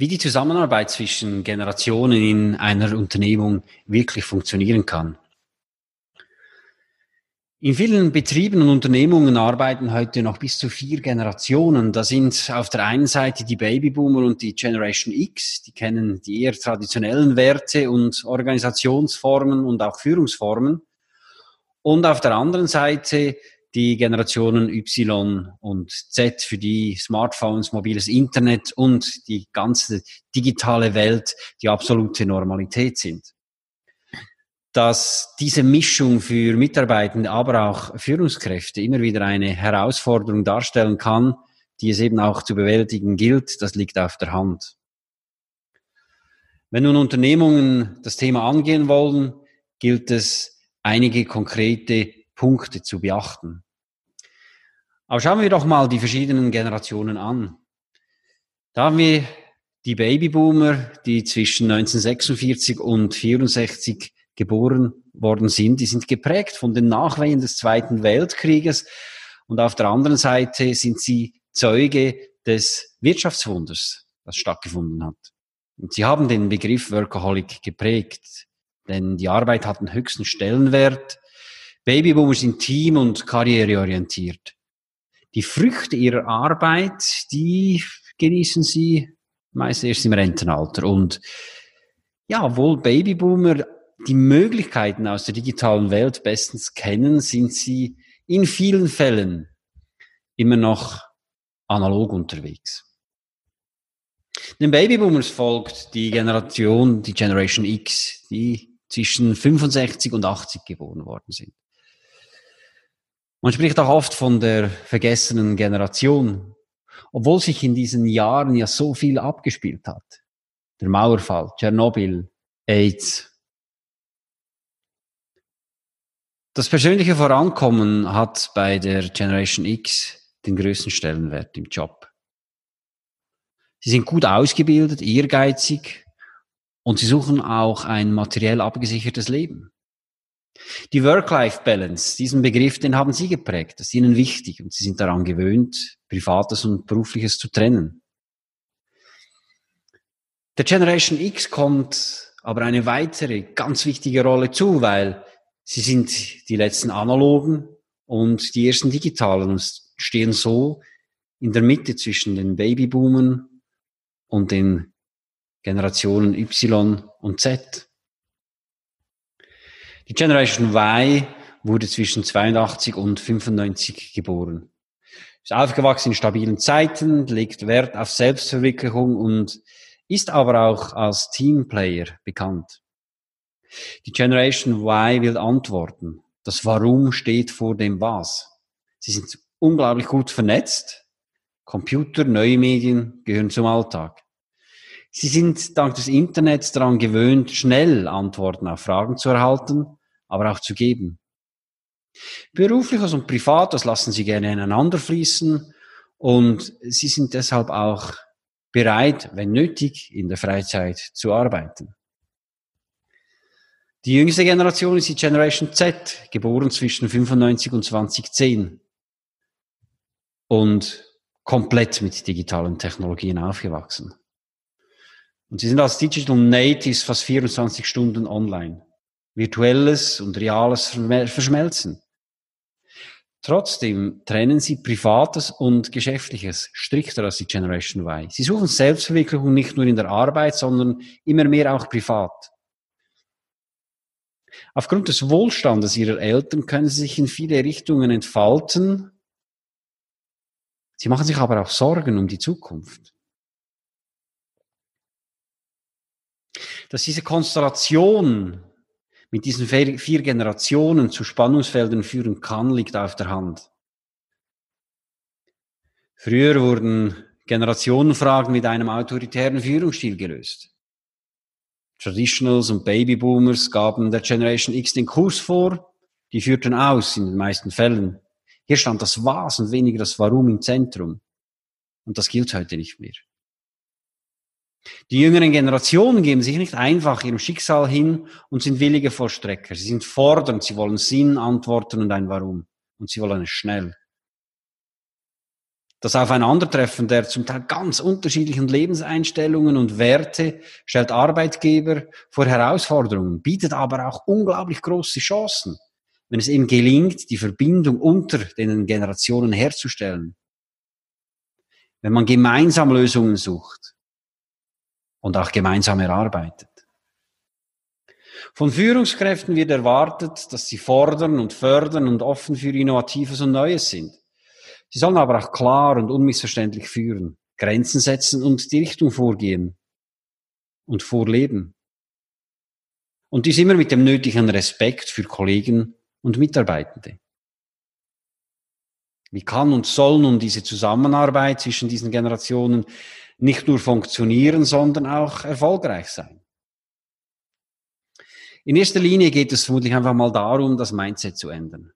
Wie die Zusammenarbeit zwischen Generationen in einer Unternehmung wirklich funktionieren kann. In vielen Betrieben und Unternehmungen arbeiten heute noch bis zu vier Generationen. Da sind auf der einen Seite die Babyboomer und die Generation X, die kennen die eher traditionellen Werte und Organisationsformen und auch Führungsformen. Und auf der anderen Seite die Generationen Y und Z für die Smartphones, mobiles Internet und die ganze digitale Welt die absolute Normalität sind. Dass diese Mischung für Mitarbeitende, aber auch Führungskräfte immer wieder eine Herausforderung darstellen kann, die es eben auch zu bewältigen gilt, das liegt auf der Hand. Wenn nun Unternehmungen das Thema angehen wollen, gilt es, einige konkrete Punkte zu beachten. Aber schauen wir doch mal die verschiedenen Generationen an. Da haben wir die Babyboomer, die zwischen 1946 und 64 geboren worden sind. Die sind geprägt von den Nachwehen des Zweiten Weltkrieges. Und auf der anderen Seite sind sie Zeuge des Wirtschaftswunders, das stattgefunden hat. Und sie haben den Begriff Workaholic geprägt, denn die Arbeit hat einen höchsten Stellenwert. Babyboomer sind team- und karriereorientiert. Die Früchte ihrer Arbeit, die genießen sie meist erst im Rentenalter. Und ja, obwohl Babyboomer die Möglichkeiten aus der digitalen Welt bestens kennen, sind sie in vielen Fällen immer noch analog unterwegs. Den Babyboomers folgt die Generation, die Generation X, die zwischen 65 und 80 geboren worden sind. Man spricht auch oft von der vergessenen Generation, obwohl sich in diesen Jahren ja so viel abgespielt hat. Der Mauerfall, Tschernobyl, AIDS. Das persönliche Vorankommen hat bei der Generation X den größten Stellenwert im Job. Sie sind gut ausgebildet, ehrgeizig und sie suchen auch ein materiell abgesichertes Leben. Die Work-Life-Balance, diesen Begriff, den haben Sie geprägt. Das ist Ihnen wichtig und Sie sind daran gewöhnt, Privates und Berufliches zu trennen. Der Generation X kommt aber eine weitere ganz wichtige Rolle zu, weil sie sind die letzten analogen und die ersten digitalen und stehen so in der Mitte zwischen den Babyboomen und den Generationen Y und Z. Die Generation Y wurde zwischen 82 und 95 geboren. Ist aufgewachsen in stabilen Zeiten, legt Wert auf Selbstverwirklichung und ist aber auch als Teamplayer bekannt. Die Generation Y will antworten. Das Warum steht vor dem Was. Sie sind unglaublich gut vernetzt. Computer, neue Medien gehören zum Alltag. Sie sind dank des Internets daran gewöhnt, schnell Antworten auf Fragen zu erhalten aber auch zu geben. Berufliches und Privates lassen sie gerne ineinander fließen und sie sind deshalb auch bereit, wenn nötig, in der Freizeit zu arbeiten. Die jüngste Generation ist die Generation Z, geboren zwischen 95 und 2010 und komplett mit digitalen Technologien aufgewachsen. Und sie sind als Digital Natives fast 24 Stunden online virtuelles und reales verschmelzen. Trotzdem trennen sie Privates und Geschäftliches strikter als die Generation Y. Sie suchen Selbstverwirklichung nicht nur in der Arbeit, sondern immer mehr auch privat. Aufgrund des Wohlstandes ihrer Eltern können sie sich in viele Richtungen entfalten. Sie machen sich aber auch Sorgen um die Zukunft. Dass diese Konstellation mit diesen vier Generationen zu Spannungsfeldern führen kann, liegt auf der Hand. Früher wurden Generationenfragen mit einem autoritären Führungsstil gelöst. Traditionals und Babyboomers gaben der Generation X den Kurs vor, die führten aus in den meisten Fällen. Hier stand das Was und weniger das Warum im Zentrum. Und das gilt heute nicht mehr. Die jüngeren Generationen geben sich nicht einfach ihrem Schicksal hin und sind willige Vollstrecker. Sie sind fordernd, sie wollen Sinn, Antworten und ein Warum. Und sie wollen es schnell. Das Aufeinandertreffen der zum Teil ganz unterschiedlichen Lebenseinstellungen und Werte stellt Arbeitgeber vor Herausforderungen, bietet aber auch unglaublich große Chancen, wenn es eben gelingt, die Verbindung unter den Generationen herzustellen. Wenn man gemeinsam Lösungen sucht und auch gemeinsam erarbeitet. Von Führungskräften wird erwartet, dass sie fordern und fördern und offen für Innovatives und Neues sind. Sie sollen aber auch klar und unmissverständlich führen, Grenzen setzen und die Richtung vorgehen und vorleben. Und dies immer mit dem nötigen Respekt für Kollegen und Mitarbeitende. Wie kann und soll nun diese Zusammenarbeit zwischen diesen Generationen nicht nur funktionieren, sondern auch erfolgreich sein? In erster Linie geht es vermutlich einfach mal darum, das Mindset zu ändern.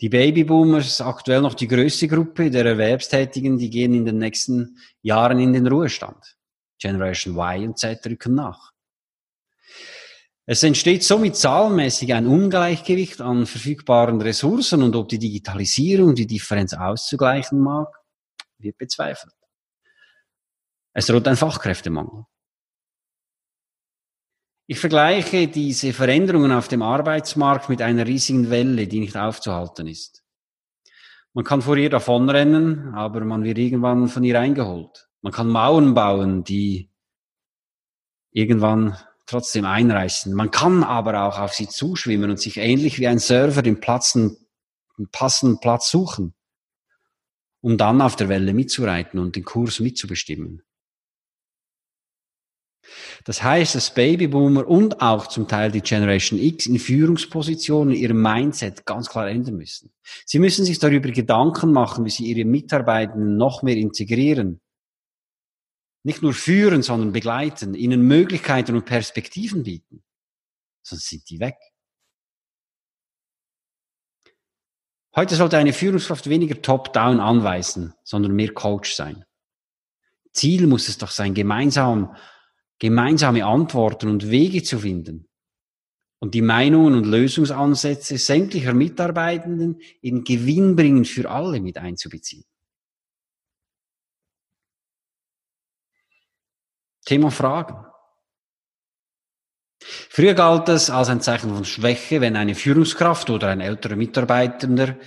Die Babyboomers, aktuell noch die größte Gruppe der Erwerbstätigen, die gehen in den nächsten Jahren in den Ruhestand. Generation Y und Z rücken nach. Es entsteht somit zahlenmäßig ein Ungleichgewicht an verfügbaren Ressourcen und ob die Digitalisierung die Differenz auszugleichen mag, wird bezweifelt. Es droht ein Fachkräftemangel. Ich vergleiche diese Veränderungen auf dem Arbeitsmarkt mit einer riesigen Welle, die nicht aufzuhalten ist. Man kann vor ihr davonrennen, aber man wird irgendwann von ihr eingeholt. Man kann Mauern bauen, die irgendwann trotzdem einreißen. Man kann aber auch auf sie zuschwimmen und sich ähnlich wie ein Surfer den, Platz, den passenden Platz suchen, um dann auf der Welle mitzureiten und den Kurs mitzubestimmen. Das heißt, dass Babyboomer und auch zum Teil die Generation X in Führungspositionen ihr Mindset ganz klar ändern müssen. Sie müssen sich darüber Gedanken machen, wie sie ihre Mitarbeitenden noch mehr integrieren. Nicht nur führen, sondern begleiten, ihnen Möglichkeiten und Perspektiven bieten. Sonst sind die weg. Heute sollte eine Führungskraft weniger top-down anweisen, sondern mehr Coach sein. Ziel muss es doch sein, gemeinsam gemeinsame Antworten und Wege zu finden und die Meinungen und Lösungsansätze sämtlicher Mitarbeitenden in Gewinnbringen für alle mit einzubeziehen. Thema Fragen. Früher galt es als ein Zeichen von Schwäche, wenn eine Führungskraft oder ein älterer Mitarbeitender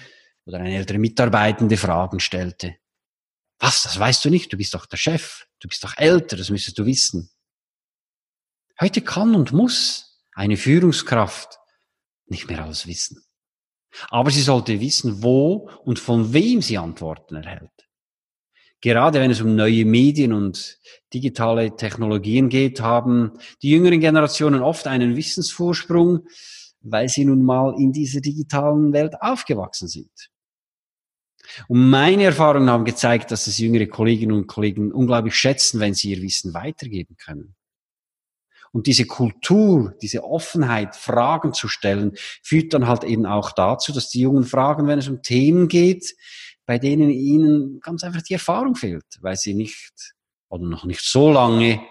oder eine ältere Mitarbeitende Fragen stellte. Was, das weißt du nicht, du bist doch der Chef, du bist doch älter, das müsstest du wissen. Heute kann und muss eine Führungskraft nicht mehr alles wissen. Aber sie sollte wissen, wo und von wem sie Antworten erhält. Gerade wenn es um neue Medien und digitale Technologien geht, haben die jüngeren Generationen oft einen Wissensvorsprung, weil sie nun mal in dieser digitalen Welt aufgewachsen sind. Und meine Erfahrungen haben gezeigt, dass es jüngere Kolleginnen und Kollegen unglaublich schätzen, wenn sie ihr Wissen weitergeben können. Und diese Kultur, diese Offenheit, Fragen zu stellen, führt dann halt eben auch dazu, dass die Jungen fragen, wenn es um Themen geht, bei denen ihnen ganz einfach die Erfahrung fehlt, weil sie nicht oder noch nicht so lange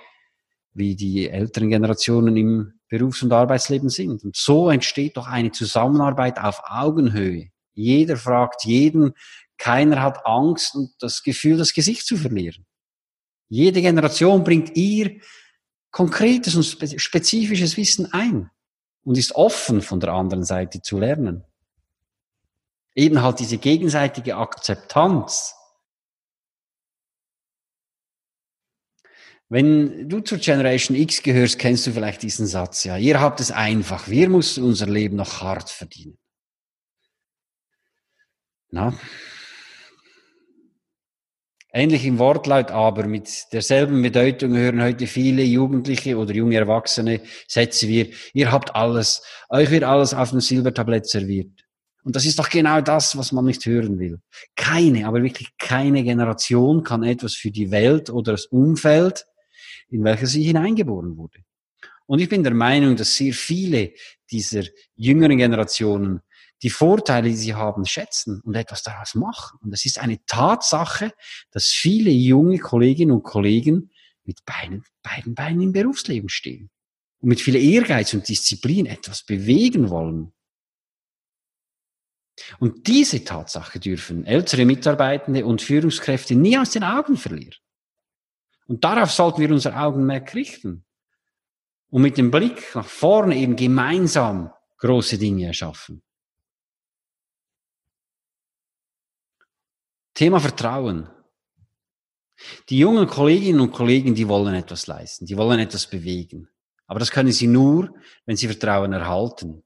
wie die älteren Generationen im Berufs- und Arbeitsleben sind. Und so entsteht doch eine Zusammenarbeit auf Augenhöhe. Jeder fragt jeden, keiner hat Angst und das Gefühl, das Gesicht zu verlieren. Jede Generation bringt ihr konkretes und spezifisches Wissen ein und ist offen von der anderen Seite zu lernen. Eben halt diese gegenseitige Akzeptanz. Wenn du zur Generation X gehörst, kennst du vielleicht diesen Satz, ja, ihr habt es einfach, wir müssen unser Leben noch hart verdienen. Na, Ähnlich im Wortlaut, aber mit derselben Bedeutung hören heute viele Jugendliche oder junge Erwachsene Sätze wie, ihr habt alles, euch wird alles auf dem Silbertablett serviert. Und das ist doch genau das, was man nicht hören will. Keine, aber wirklich keine Generation kann etwas für die Welt oder das Umfeld, in welche sie hineingeboren wurde. Und ich bin der Meinung, dass sehr viele dieser jüngeren Generationen die Vorteile, die sie haben, schätzen und etwas daraus machen. Und es ist eine Tatsache, dass viele junge Kolleginnen und Kollegen mit beiden, beiden Beinen im Berufsleben stehen und mit viel Ehrgeiz und Disziplin etwas bewegen wollen. Und diese Tatsache dürfen ältere Mitarbeitende und Führungskräfte nie aus den Augen verlieren. Und darauf sollten wir unser Augenmerk richten. Und mit dem Blick nach vorne eben gemeinsam große Dinge erschaffen. Thema Vertrauen. Die jungen Kolleginnen und Kollegen, die wollen etwas leisten, die wollen etwas bewegen. Aber das können sie nur, wenn sie Vertrauen erhalten.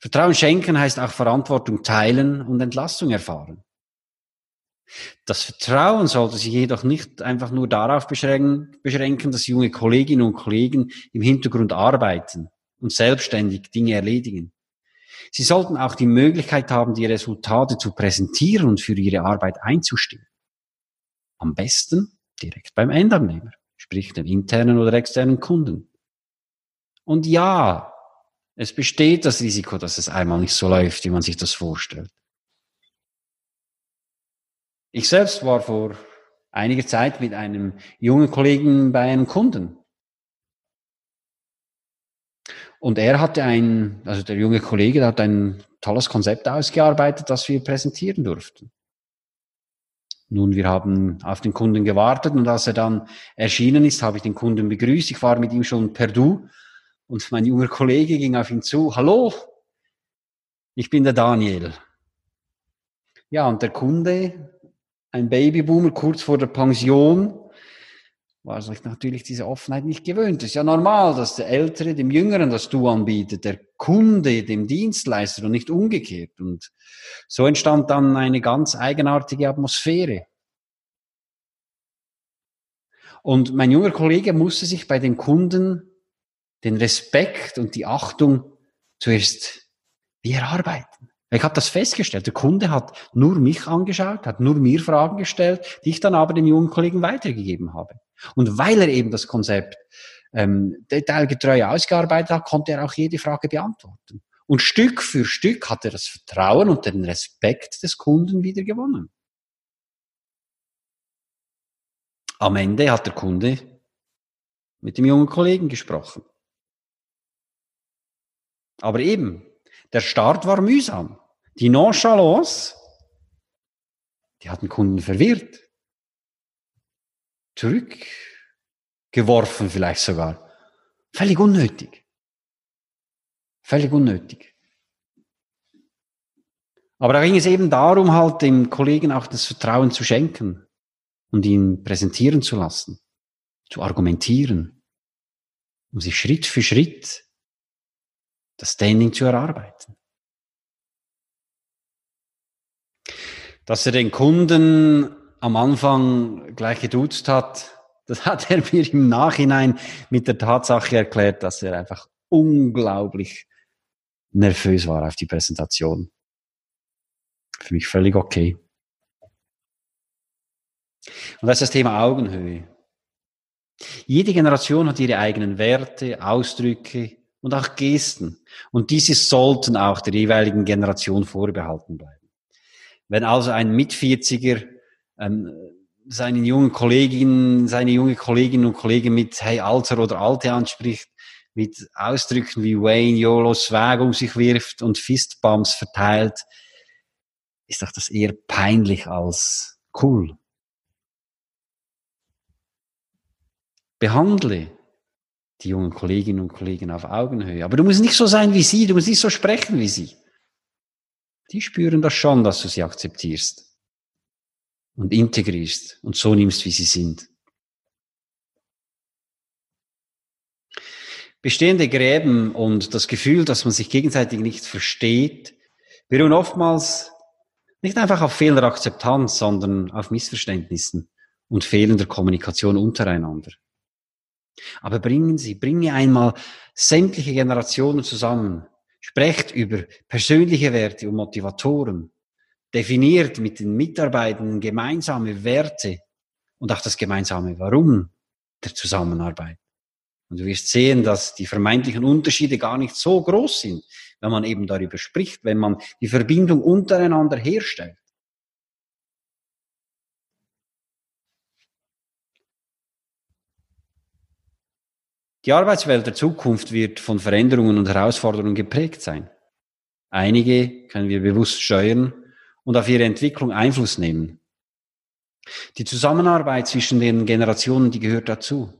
Vertrauen schenken heißt auch Verantwortung teilen und Entlastung erfahren. Das Vertrauen sollte sich jedoch nicht einfach nur darauf beschränken, dass junge Kolleginnen und Kollegen im Hintergrund arbeiten und selbstständig Dinge erledigen. Sie sollten auch die Möglichkeit haben, die Resultate zu präsentieren und für ihre Arbeit einzustehen. Am besten direkt beim Endabnehmer, sprich dem internen oder externen Kunden. Und ja, es besteht das Risiko, dass es einmal nicht so läuft, wie man sich das vorstellt. Ich selbst war vor einiger Zeit mit einem jungen Kollegen bei einem Kunden. Und er hatte ein, also der junge Kollege, der hat ein tolles Konzept ausgearbeitet, das wir präsentieren durften. Nun, wir haben auf den Kunden gewartet und als er dann erschienen ist, habe ich den Kunden begrüßt. Ich war mit ihm schon per Du und mein junger Kollege ging auf ihn zu. Hallo, ich bin der Daniel. Ja, und der Kunde, ein Babyboomer kurz vor der Pension, war sich natürlich diese Offenheit nicht gewöhnt. Es ist ja normal, dass der Ältere dem Jüngeren das Du anbietet, der Kunde dem Dienstleister und nicht umgekehrt. Und so entstand dann eine ganz eigenartige Atmosphäre. Und mein junger Kollege musste sich bei den Kunden den Respekt und die Achtung zuerst wie erarbeiten. Ich habe das festgestellt. Der Kunde hat nur mich angeschaut, hat nur mir Fragen gestellt, die ich dann aber dem jungen Kollegen weitergegeben habe. Und weil er eben das Konzept ähm, detailgetreu ausgearbeitet hat, konnte er auch jede Frage beantworten. Und Stück für Stück hat er das Vertrauen und den Respekt des Kunden wieder gewonnen. Am Ende hat der Kunde mit dem jungen Kollegen gesprochen. Aber eben, der Start war mühsam. Die Nonchalance, die hat den Kunden verwirrt zurückgeworfen vielleicht sogar. Völlig unnötig. Völlig unnötig. Aber da ging es eben darum, halt dem Kollegen auch das Vertrauen zu schenken und ihn präsentieren zu lassen, zu argumentieren, um sich Schritt für Schritt das Standing zu erarbeiten. Dass er den Kunden am Anfang gleich geduzt hat, das hat er mir im Nachhinein mit der Tatsache erklärt, dass er einfach unglaublich nervös war auf die Präsentation. Für mich völlig okay. Und das ist das Thema Augenhöhe. Jede Generation hat ihre eigenen Werte, Ausdrücke und auch Gesten. Und diese sollten auch der jeweiligen Generation vorbehalten bleiben. Wenn also ein Mitvierziger ähm, seinen jungen Kolleginnen, seine junge Kolleginnen und Kollegen mit Hey Alter oder Alte anspricht, mit Ausdrücken wie Wayne, YOLO, Swag um sich wirft und Fistbumps verteilt, ist doch das eher peinlich als cool. Behandle die jungen Kolleginnen und Kollegen auf Augenhöhe. Aber du musst nicht so sein wie sie, du musst nicht so sprechen wie sie. Die spüren das schon, dass du sie akzeptierst und integrierst und so nimmst, wie sie sind. Bestehende Gräben und das Gefühl, dass man sich gegenseitig nicht versteht, beruhen oftmals nicht einfach auf fehlender Akzeptanz, sondern auf Missverständnissen und fehlender Kommunikation untereinander. Aber bringen Sie, bringe einmal sämtliche Generationen zusammen, sprecht über persönliche Werte und Motivatoren, definiert mit den Mitarbeitern gemeinsame Werte und auch das gemeinsame Warum der Zusammenarbeit. Und du wirst sehen, dass die vermeintlichen Unterschiede gar nicht so groß sind, wenn man eben darüber spricht, wenn man die Verbindung untereinander herstellt. Die Arbeitswelt der Zukunft wird von Veränderungen und Herausforderungen geprägt sein. Einige können wir bewusst steuern und auf ihre Entwicklung Einfluss nehmen. Die Zusammenarbeit zwischen den Generationen, die gehört dazu.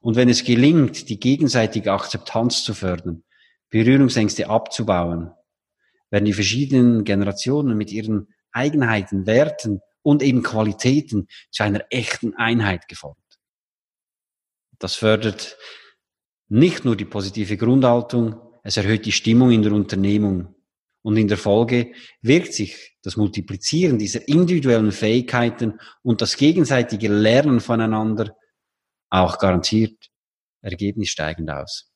Und wenn es gelingt, die gegenseitige Akzeptanz zu fördern, Berührungsängste abzubauen, werden die verschiedenen Generationen mit ihren Eigenheiten, Werten und eben Qualitäten zu einer echten Einheit geformt. Das fördert nicht nur die positive Grundhaltung, es erhöht die Stimmung in der Unternehmung. Und in der Folge wirkt sich das Multiplizieren dieser individuellen Fähigkeiten und das gegenseitige Lernen voneinander auch garantiert ergebnissteigend aus.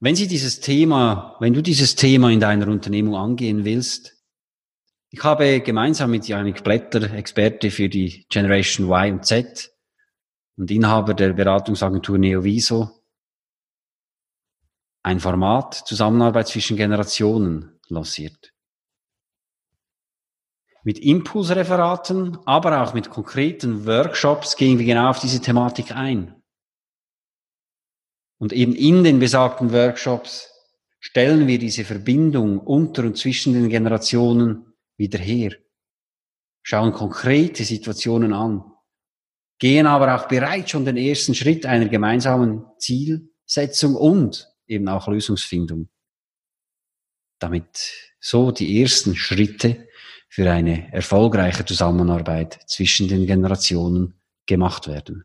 Wenn Sie dieses Thema, wenn du dieses Thema in deiner Unternehmung angehen willst, ich habe gemeinsam mit Janik Blätter, Experte für die Generation Y und Z und Inhaber der Beratungsagentur Neoviso, ein Format Zusammenarbeit zwischen Generationen lanciert. Mit Impulsreferaten, aber auch mit konkreten Workshops gehen wir genau auf diese Thematik ein. Und eben in den besagten Workshops stellen wir diese Verbindung unter und zwischen den Generationen wieder her, schauen konkrete Situationen an, gehen aber auch bereits schon den ersten Schritt einer gemeinsamen Zielsetzung und eben auch Lösungsfindung. Damit so die ersten Schritte für eine erfolgreiche Zusammenarbeit zwischen den Generationen gemacht werden.